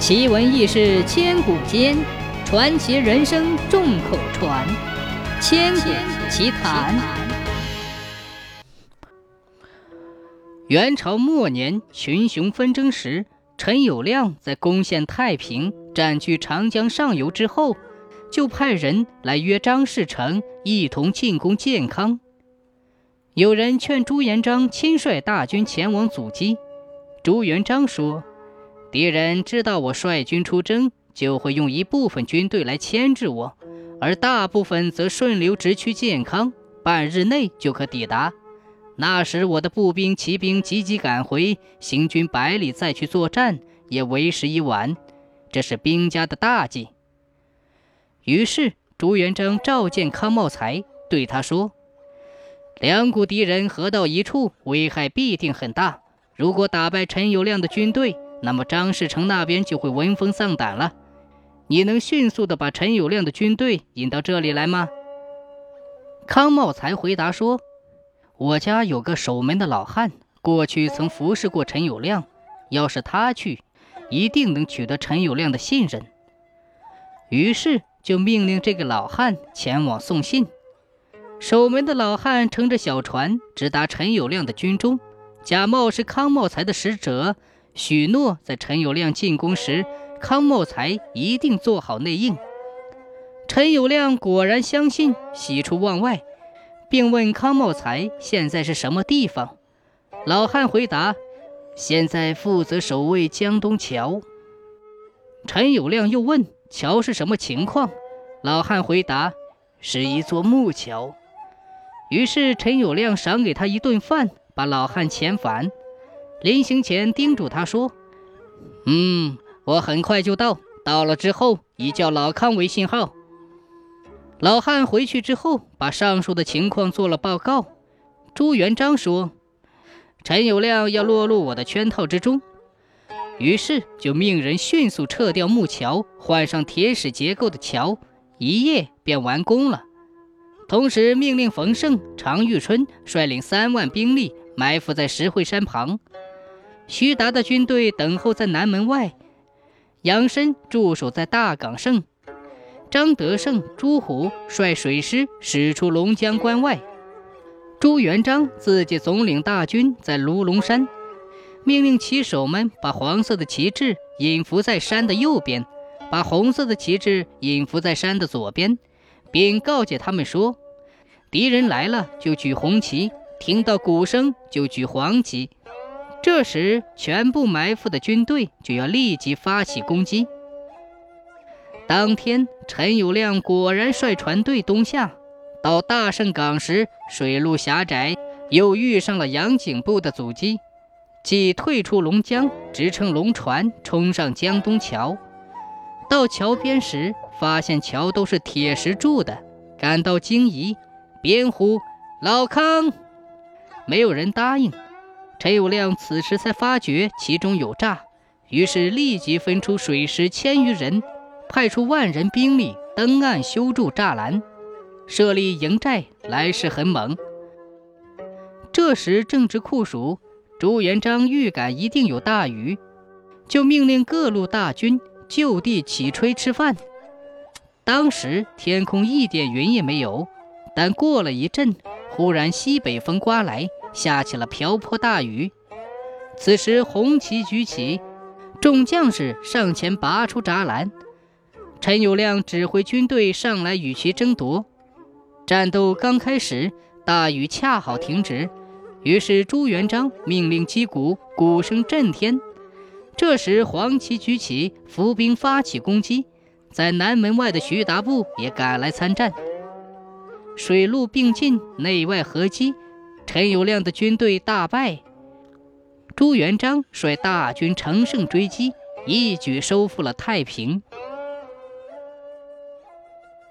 奇闻异事千古间，传奇人生众口传。千古奇谈。元朝末年，群雄纷争时，陈友谅在攻陷太平、占据长江上游之后，就派人来约张士诚一同进攻建康。有人劝朱元璋亲率大军前往阻击，朱元璋说。敌人知道我率军出征，就会用一部分军队来牵制我，而大部分则顺流直趋健康，半日内就可抵达。那时我的步兵、骑兵急急赶回，行军百里再去作战，也为时已晚。这是兵家的大忌。于是朱元璋召见康茂才，对他说：“两股敌人合到一处，危害必定很大。如果打败陈友谅的军队，”那么张士诚那边就会闻风丧胆了。你能迅速的把陈友谅的军队引到这里来吗？康茂才回答说：“我家有个守门的老汉，过去曾服侍过陈友谅，要是他去，一定能取得陈友谅的信任。”于是就命令这个老汉前往送信。守门的老汉乘着小船直达陈友谅的军中，假冒是康茂才的使者。许诺在陈友谅进宫时，康茂才一定做好内应。陈友谅果然相信，喜出望外，并问康茂才现在是什么地方。老汉回答：“现在负责守卫江东桥。”陈友谅又问：“桥是什么情况？”老汉回答：“是一座木桥。”于是陈友谅赏给他一顿饭，把老汉遣返。临行前叮嘱他说：“嗯，我很快就到，到了之后以叫老康为信号。”老汉回去之后，把上述的情况做了报告。朱元璋说：“陈友谅要落入我的圈套之中。”于是就命人迅速撤掉木桥，换上铁矢结构的桥，一夜便完工了。同时命令冯胜、常遇春率领三万兵力埋伏在石会山旁。徐达的军队等候在南门外，杨申驻守在大港胜，张德胜、朱虎率水师驶出龙江关外。朱元璋自己总领大军在卢龙山，命令骑手们把黄色的旗帜引伏在山的右边，把红色的旗帜引伏在山的左边，并告诫他们说：敌人来了就举红旗，听到鼓声就举黄旗。这时，全部埋伏的军队就要立即发起攻击。当天，陈友谅果然率船队东下，到大胜港时，水路狭窄，又遇上了杨景部的阻击，即退出龙江，直乘龙船冲上江东桥。到桥边时，发现桥都是铁石筑的，感到惊疑，边呼：“老康！”没有人答应。陈友谅此时才发觉其中有诈，于是立即分出水师千余人，派出万人兵力登岸修筑栅栏，设立营寨，来势很猛。这时正值酷暑，朱元璋预感一定有大雨，就命令各路大军就地起炊吃饭。当时天空一点云也没有，但过了一阵，忽然西北风刮来。下起了瓢泼大雨。此时红旗举起，众将士上前拔出栅栏。陈友谅指挥军队上来与其争夺。战斗刚开始，大雨恰好停止，于是朱元璋命令击鼓，鼓声震天。这时黄旗举起，伏兵发起攻击，在南门外的徐达部也赶来参战。水陆并进，内外合击。陈友谅的军队大败，朱元璋率大军乘胜追击，一举收复了太平。